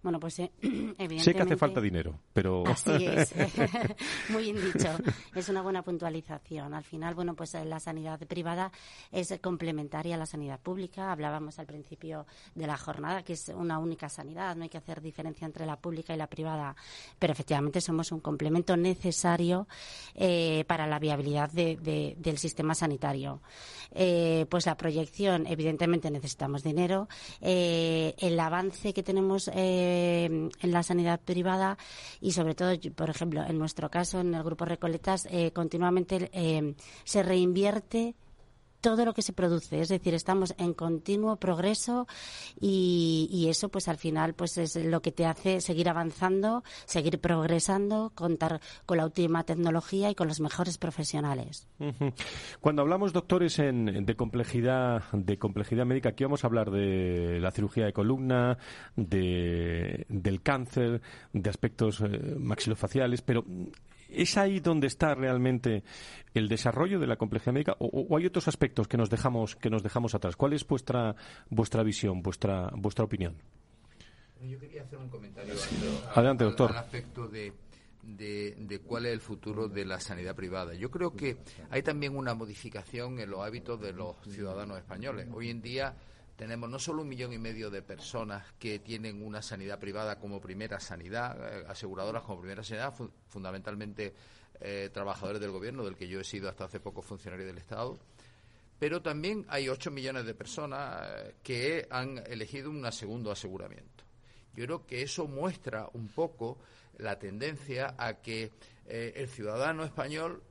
Bueno, pues evidentemente... (clears throat) Sé que hace falta dinero, pero... (laughs) Así es, (laughs) (laughs) muy bien dicho. Es una buena puntualización. Al final, bueno, pues la sanidad privada es complementaria a la sanidad pública. Hablábamos al principio de la jornada, que es una única sanidad, no hay que hacer diferencia entre la pública y la privada, pero efectivamente somos un complemento necesario eh, para la viabilidad del sistema sanitario. Eh, pues la proyección, evidentemente necesitamos dinero. Eh, el avance que tenemos en la sanidad privada y sobre todo, por ejemplo, en nuestro caso, en el Grupo Recoletas, continuamente se reinvierte todo lo que se produce. Es decir, estamos en continuo progreso y, eso, pues al final, pues es lo que te hace seguir avanzando, seguir progresando, contar con la última tecnología y con los mejores profesionales. Cuando hablamos, doctores, de complejidad, de complejidad médica, aquí vamos a hablar de la cirugía de columna, de, del cáncer, de aspectos eh, maxilofaciales, pero ¿Es ahí donde está realmente el desarrollo de la complejidad médica o, hay otros aspectos que nos dejamos que nos dejamos atrás? ¿Cuál es vuestra vuestra visión, vuestra vuestra opinión? Yo quería hacer un comentario Adelante, doctor. al aspecto de, de, cuál es el futuro de la sanidad privada. Yo creo que hay también una modificación en los hábitos de los ciudadanos españoles. Hoy en día tenemos no solo un millón y medio de personas que tienen una sanidad privada como primera sanidad, eh, aseguradoras como primera sanidad, fundamentalmente eh, trabajadores del gobierno, del que yo he sido hasta hace poco funcionario del Estado, pero también hay 8 millones de personas eh, que han elegido un segundo aseguramiento. Yo creo que eso muestra un poco la tendencia a que el ciudadano español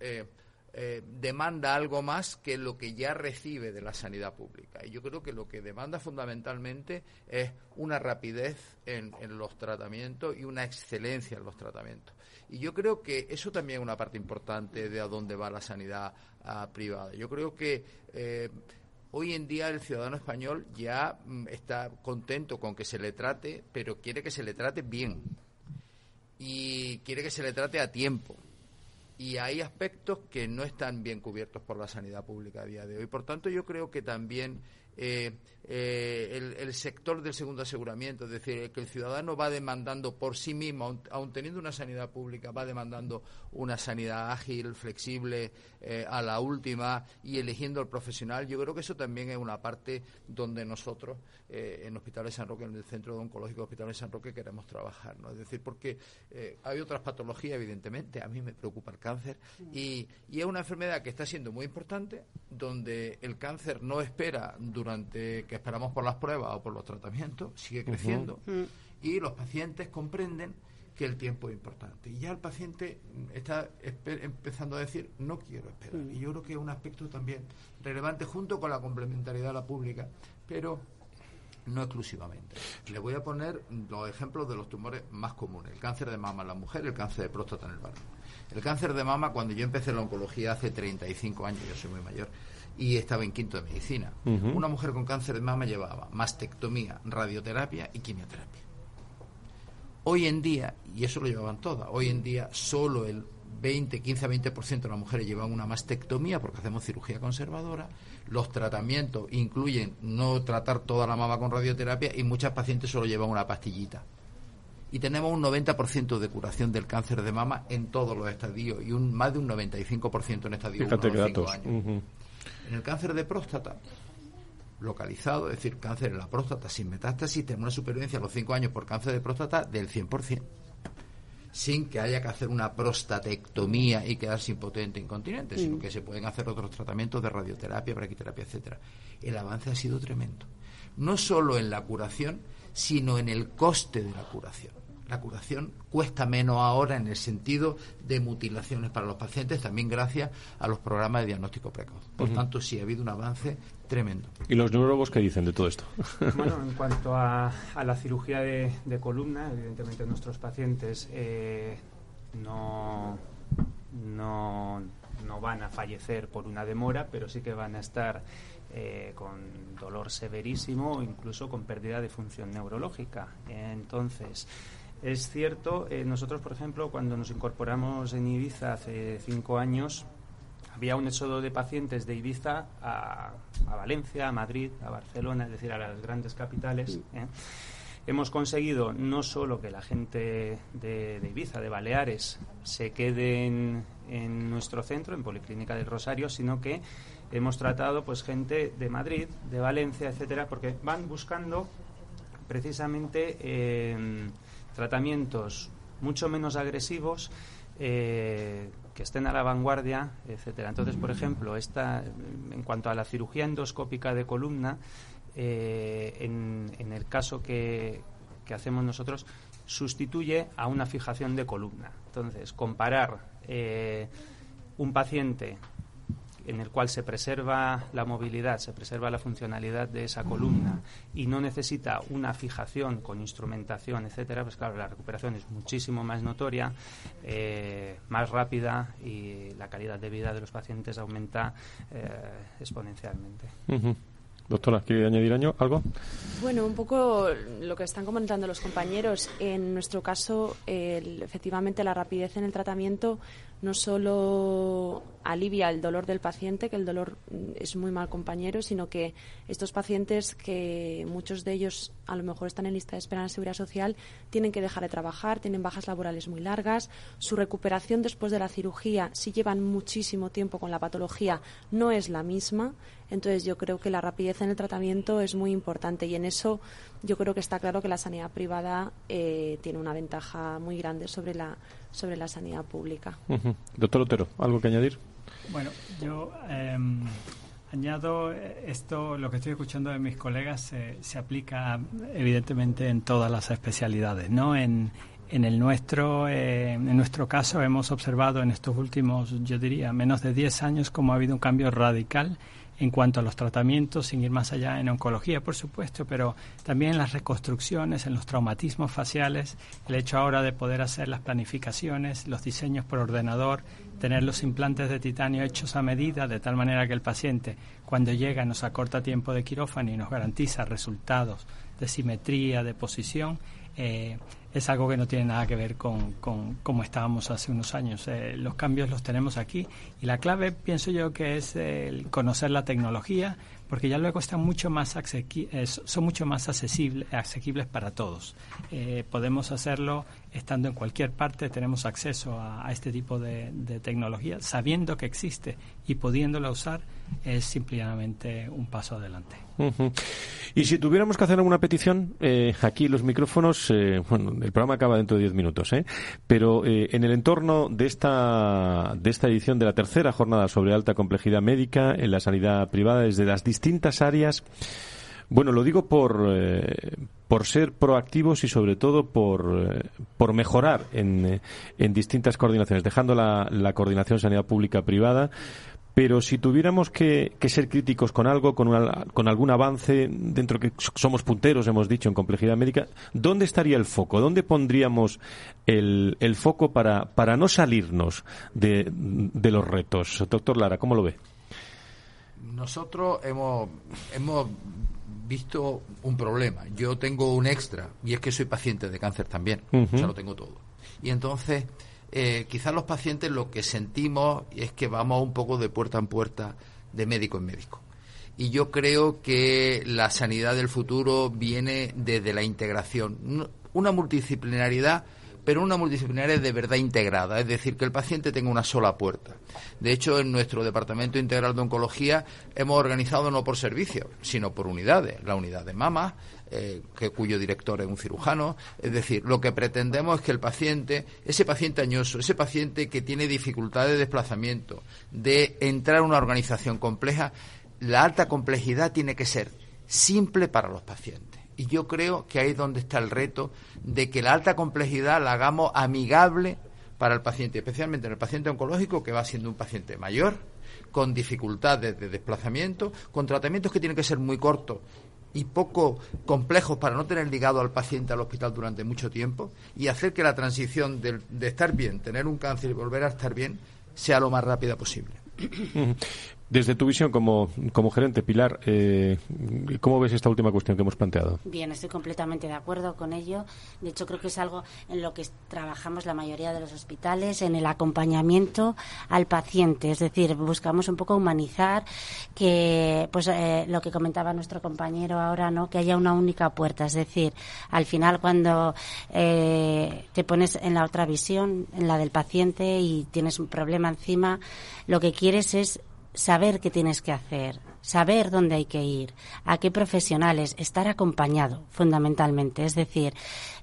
eh, demanda algo más que lo que ya recibe de la sanidad pública. Y yo creo que lo que demanda fundamentalmente es una rapidez en, los tratamientos y una excelencia en los tratamientos. Y yo creo que eso también es una parte importante de a dónde va la sanidad ah, privada. Yo creo que eh, hoy en día el ciudadano español ya mm, está contento con que se le trate, pero quiere que se le trate bien. Y quiere que se le trate a tiempo y hay aspectos que no están bien cubiertos por la sanidad pública a día de hoy. Por tanto, yo creo que también eh, eh, el, sector del segundo aseguramiento, es decir, que el ciudadano va demandando por sí mismo, aun, teniendo una sanidad pública, va demandando una sanidad ágil, flexible, eh, a la última y eligiendo el profesional. Yo creo que eso también es una parte donde nosotros en Hospital de San Roque, en el Centro Oncológico Hospital de San Roque, queremos trabajar. ¿no? Es decir, porque hay otras patologías, evidentemente, a mí me preocupa el cáncer y, y es una enfermedad que está siendo muy importante, donde el cáncer no espera durante esperamos por las pruebas o por los tratamientos, sigue creciendo mm. y los pacientes comprenden que el tiempo es importante. Y ya el paciente está empezando a decir, no quiero esperar. Mm. Y yo creo que es un aspecto también relevante junto con la complementariedad de la pública, pero no exclusivamente. Le voy a poner los ejemplos de los tumores más comunes. El cáncer de mama en la mujer, el cáncer de próstata en el varón. El cáncer de mama, cuando yo empecé la oncología hace 35 años, yo soy muy mayor, y estaba en quinto de medicina. Una mujer con cáncer de mama llevaba mastectomía, radioterapia y quimioterapia. Hoy en día, y eso lo llevaban todas, hoy en día solo el 20, 15 a 20% de las mujeres llevan una mastectomía porque hacemos cirugía conservadora. Los tratamientos incluyen no tratar toda la mama con radioterapia y muchas pacientes solo llevan una pastillita. Y tenemos un 90% de curación del cáncer de mama en todos los estadios y un más de un 95% en estadios 1 años. En el cáncer de próstata, localizado, es decir, cáncer en la próstata sin metástasis, tenemos una supervivencia a los 5 años por cáncer de próstata del 100%, sin que haya que hacer una prostatectomía y quedarse impotente, incontinente, sino mm. que se pueden hacer otros tratamientos de radioterapia, braquiterapia, etcétera. El avance ha sido tremendo. No solo en la curación, sino en el coste de la curación la curación cuesta menos ahora en el sentido de mutilaciones para los pacientes, también gracias a los programas de diagnóstico precoz. Por tanto, sí ha habido un avance tremendo. ¿Y los neurólogos qué dicen de todo esto? (laughs) Bueno, en cuanto a, la cirugía de, columna, evidentemente nuestros pacientes eh, no, no, no van a fallecer por una demora, pero sí que van a estar eh, con dolor severísimo o incluso con pérdida de función neurológica. Entonces, es cierto, eh, nosotros, por ejemplo, cuando nos incorporamos en Ibiza hace cinco años, había un éxodo de pacientes de Ibiza a, Valencia, a Madrid, a Barcelona, es decir, a las grandes capitales. ¿eh? Hemos conseguido no solo que la gente de, Ibiza, de Baleares, se quede en, en, nuestro centro, en Policlínica del Rosario, sino que hemos tratado pues gente de Madrid, de Valencia, etcétera, porque van buscando precisamente eh, tratamientos mucho menos agresivos eh, que estén a la vanguardia, etcétera. Entonces, por ejemplo, esta, en cuanto a la cirugía endoscópica de columna, eh, en, el caso que, que, hacemos nosotros, sustituye a una fijación de columna. Entonces, comparar eh, un paciente en el cual se preserva la movilidad, se preserva la funcionalidad de esa columna y no necesita una fijación con instrumentación, etcétera, pues claro, la recuperación es muchísimo más notoria, eh, más rápida y la calidad de vida de los pacientes aumenta eh, exponencialmente. Doctora, ¿quiere añadir algo? Bueno, un poco lo que están comentando los compañeros. En nuestro caso, efectivamente, la rapidez en el tratamiento no solo alivia el dolor del paciente, que el dolor mm, es muy mal compañero, sino que estos pacientes, que muchos de ellos a lo mejor están en lista de espera en la seguridad social, tienen que dejar de trabajar, tienen bajas laborales muy largas, su recuperación después de la cirugía, si llevan muchísimo tiempo con la patología, no es la misma. Entonces yo creo que la rapidez en el tratamiento es muy importante y en eso yo creo que está claro que la sanidad privada eh, tiene una ventaja muy grande sobre la sobre la sanidad pública. Doctor Otero, ¿algo que añadir? Bueno, yo em, añado esto, lo que estoy escuchando de mis colegas se aplica evidentemente en todas las especialidades, ¿no? En, en el nuestro, eh, en nuestro caso hemos observado en estos últimos, yo diría, menos de 10 años cómo ha habido un cambio radical en cuanto a los tratamientos, sin ir más allá en oncología, por supuesto, pero también en las reconstrucciones, en los traumatismos faciales, el hecho ahora de poder hacer las planificaciones, los diseños por ordenador, tener los implantes de titanio hechos a medida, de tal manera que el paciente, cuando llega, nos acorta tiempo de quirófano y nos garantiza resultados de simetría, de posición, eh, es algo que no tiene nada que ver con, con cómo estábamos hace unos años. Eh, los cambios los tenemos aquí y la clave pienso yo que es el conocer la tecnología, porque ya luego están mucho más eh, son mucho más accesibles, para todos. Eh, podemos hacerlo estando en cualquier parte, tenemos acceso a, este tipo de, tecnología, sabiendo que existe y pudiéndola usar es simplemente un paso adelante. Y si tuviéramos que hacer alguna petición, eh, aquí los micrófonos, bueno, el programa acaba dentro de diez minutos, pero en el entorno de esta, de esta edición de la tercera jornada sobre alta complejidad médica en la sanidad privada desde las distintas áreas. Bueno, lo digo por, eh, por ser proactivos y sobre todo por, eh, por mejorar en, eh, en, distintas coordinaciones, dejando la, la coordinación sanidad pública-privada. Pero si tuviéramos que, que, ser críticos con algo, con, con algún avance, dentro que somos punteros, hemos dicho, en complejidad médica, ¿dónde estaría el foco? ¿Dónde pondríamos el, el foco para, para no salirnos de, de los retos? Doctor Lara, ¿cómo lo ve? nosotros hemos, hemos visto un problema. Yo tengo un extra y es que soy paciente de cáncer también. O sea, lo tengo todo. Y entonces, eh, quizás los pacientes lo que sentimos es que vamos un poco de puerta en puerta, de médico en médico. Y yo creo que la sanidad del futuro viene desde la integración. Una multidisciplinaridad pero una multidisciplinaria de verdad integrada, es decir, que el paciente tenga una sola puerta. De hecho, en nuestro Departamento Integral de Oncología hemos organizado no por servicios, sino por unidades. La unidad de mama, eh, que, cuyo director es un cirujano. Es decir, lo que pretendemos es que el paciente, ese paciente añoso, ese paciente que tiene dificultad de desplazamiento, de entrar en una organización compleja, la alta complejidad tiene que ser simple para los pacientes. Y yo creo que ahí es donde está el reto de que la alta complejidad la hagamos amigable para el paciente, especialmente en el paciente oncológico que va siendo un paciente mayor, con dificultades de desplazamiento, con tratamientos que tienen que ser muy cortos y poco complejos para no tener ligado al paciente al hospital durante mucho tiempo y hacer que la transición de, de estar bien, tener un cáncer y volver a estar bien, sea lo más rápida posible. (clears throat) (clears throat) Desde tu visión como, como gerente, Pilar, eh, ¿cómo ves esta última cuestión que hemos planteado? Bien, estoy completamente de acuerdo con ello. De hecho, creo que es algo en lo que trabajamos la mayoría de los hospitales, en el acompañamiento al paciente. Es decir, buscamos un poco humanizar que, pues, eh, lo que comentaba nuestro compañero ahora, ¿no? Que haya una única puerta. Es decir, al final, cuando eh, te pones en la otra visión, en la del paciente, y tienes un problema encima, lo que quieres es saber qué tienes que hacer, saber dónde hay que ir, a qué profesionales, estar acompañado fundamentalmente, es decir,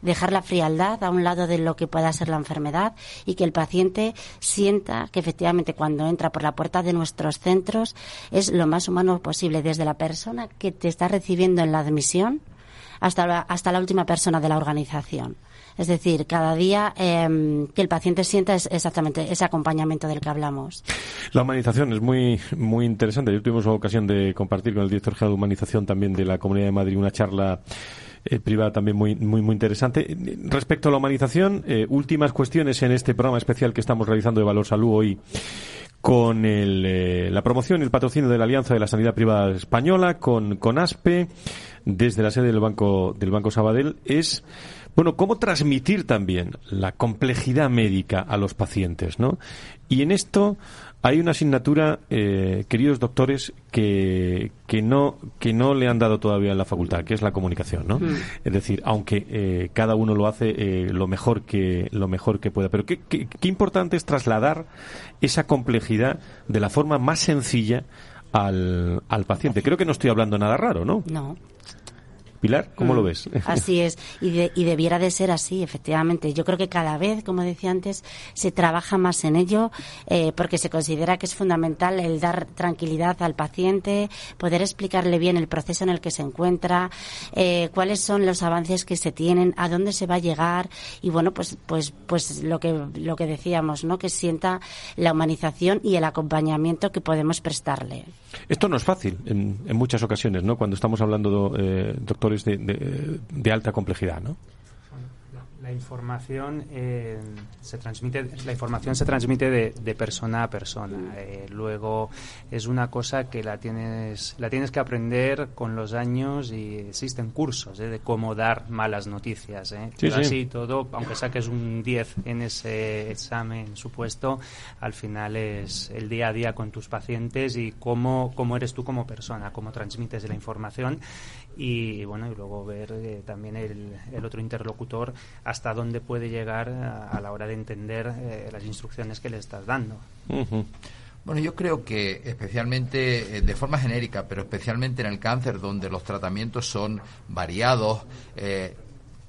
dejar la frialdad a un lado de lo que pueda ser la enfermedad y que el paciente sienta que efectivamente cuando entra por la puerta de nuestros centros es lo más humano posible, desde la persona que te está recibiendo en la admisión hasta la, hasta la última persona de la organización. Es decir, cada día em, que el paciente sienta es exactamente ese acompañamiento del que hablamos. La humanización es muy, muy interesante. Yo tuvimos la ocasión de compartir con el director general de humanización también de la Comunidad de Madrid una charla eh, privada también muy, muy, muy interesante. Respecto a la humanización, eh, últimas cuestiones en este programa especial que estamos realizando de Valor Salud hoy con el, eh, la promoción y el patrocinio de la Alianza de la Sanidad Privada Española, con, con ASPE, desde la sede del Banco, del Banco Sabadell, es Bueno, ¿cómo transmitir también la complejidad médica a los pacientes, no? Y en esto hay una asignatura, eh, queridos doctores, que, que, no, que no le han dado todavía en la facultad, que es la comunicación, ¿no? Mm. Es decir, aunque eh, cada uno lo hace eh, lo mejor que lo mejor que pueda, pero qué, qué, qué importante es trasladar esa complejidad de la forma más sencilla al, al paciente. Creo que no estoy hablando nada raro, ¿no? No. Pilar, ¿cómo Mm, lo ves? (laughs) Así es, y, de- y debiera de ser así, efectivamente. Yo creo que cada vez, como decía antes, se trabaja más en ello eh, porque se considera que es fundamental el dar tranquilidad al paciente, poder explicarle bien el proceso en el que se encuentra, eh, cuáles son los avances que se tienen, a dónde se va a llegar y bueno, pues pues pues lo que lo que decíamos, ¿no? Que sienta la humanización y el acompañamiento que podemos prestarle. Esto no es fácil en, en muchas ocasiones, ¿no? Cuando estamos hablando, eh, doctores, de, de- de alta complejidad, ¿no? La información eh, se transmite, la información se transmite de, de persona a persona. Eh, luego es una cosa que la tienes, la tienes que aprender con los años y existen cursos eh, de cómo dar malas noticias. eh. Sí, Pero sí. así todo, aunque saques un 10 en ese examen supuesto, al final es el día a día con tus pacientes y cómo, cómo eres tú como persona, cómo transmites la información y bueno y luego ver eh, también el, el otro interlocutor hasta dónde puede llegar a, la hora de entender eh, las instrucciones que le estás dando. Bueno, yo creo que especialmente, eh, de forma genérica, pero especialmente en el cáncer, donde los tratamientos son variados,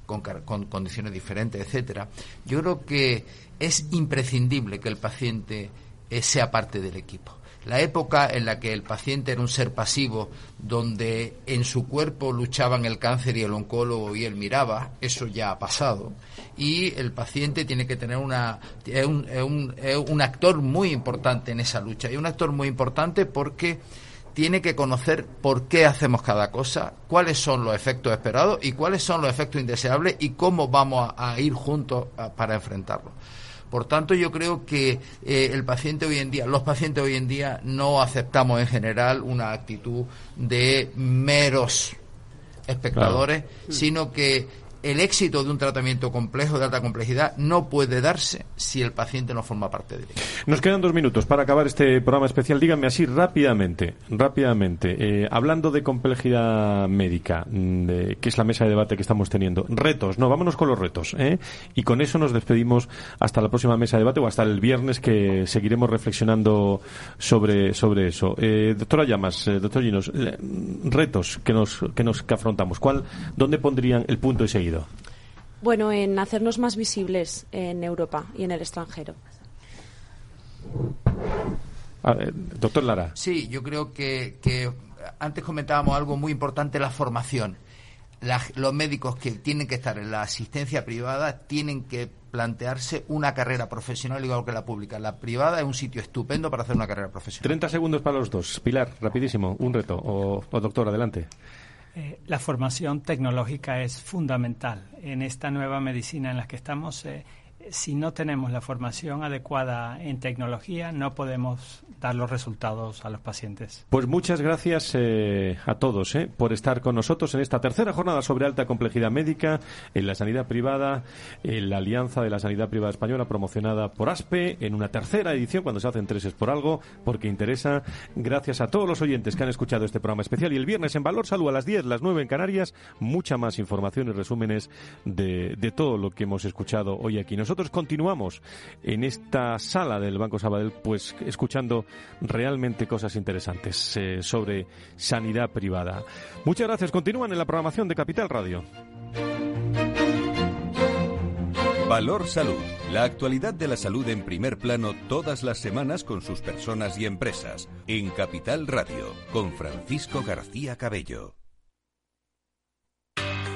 con, con condiciones diferentes, etcétera, yo creo que es imprescindible que el paciente sea parte del equipo. La época en la que el paciente era un ser pasivo, donde en su cuerpo luchaban el cáncer y el oncólogo y él miraba, eso ya ha pasado. Y el paciente tiene que tener una, es un, un- un actor muy importante en esa lucha. Y un actor muy importante porque tiene que conocer por qué hacemos cada cosa, cuáles son los efectos esperados y cuáles son los efectos indeseables y cómo vamos a, ir juntos para enfrentarlos. Por tanto, yo creo que eh, el paciente hoy en día, los pacientes hoy en día no aceptamos en general una actitud de meros espectadores, sino que el éxito de un tratamiento complejo de alta complejidad no puede darse si el paciente no forma parte de él. Nos quedan dos minutos para acabar este programa especial. Díganme así rápidamente, rápidamente, eh, hablando de complejidad médica, mm, de- que es la mesa de debate que estamos teniendo. Retos, no, vámonos con los retos. ¿eh? Y con eso nos despedimos hasta la próxima mesa de debate o hasta el viernes que seguiremos reflexionando sobre, sobre eso. Eh, doctora Llamas, eh, doctor Ginos, retos que nos, que nos que afrontamos. ¿Cuál, ¿Dónde pondrían el punto y Bueno, en hacernos más visibles en Europa y en el extranjero. A ver, doctor Lara. Sí, yo creo que, que antes comentábamos algo muy importante, la formación. La- los médicos que tienen que estar en la asistencia privada tienen que plantearse una carrera profesional igual que la pública. La privada es un sitio estupendo para hacer una carrera profesional. 30 segundos para los dos. Pilar, rapidísimo, un reto. O, o doctor, adelante. Eh, la formación tecnológica es fundamental en esta nueva medicina en la que estamos. eh, si no tenemos la formación adecuada en tecnología, no podemos dar los resultados a los pacientes. Pues muchas gracias eh, a todos eh, por estar con nosotros en esta tercera jornada sobre alta complejidad médica en la sanidad privada, en la Alianza de la Sanidad Privada Española promocionada por ASPE, en una tercera edición cuando se hacen tres es por algo, porque interesa. Gracias a todos los oyentes que han escuchado este programa especial y el viernes en Valor Salud a las 10, las 9 en Canarias, mucha más información y resúmenes de, de todo lo que hemos escuchado hoy aquí. Nosotros continuamos en esta sala del Banco Sabadell, pues escuchando realmente cosas interesantes eh, sobre sanidad privada. Muchas gracias. Continúan en la programación de Capital Radio. Valor Salud. La actualidad de la salud en primer plano todas las semanas con sus personas y empresas. En Capital Radio, con Francisco García Cabello.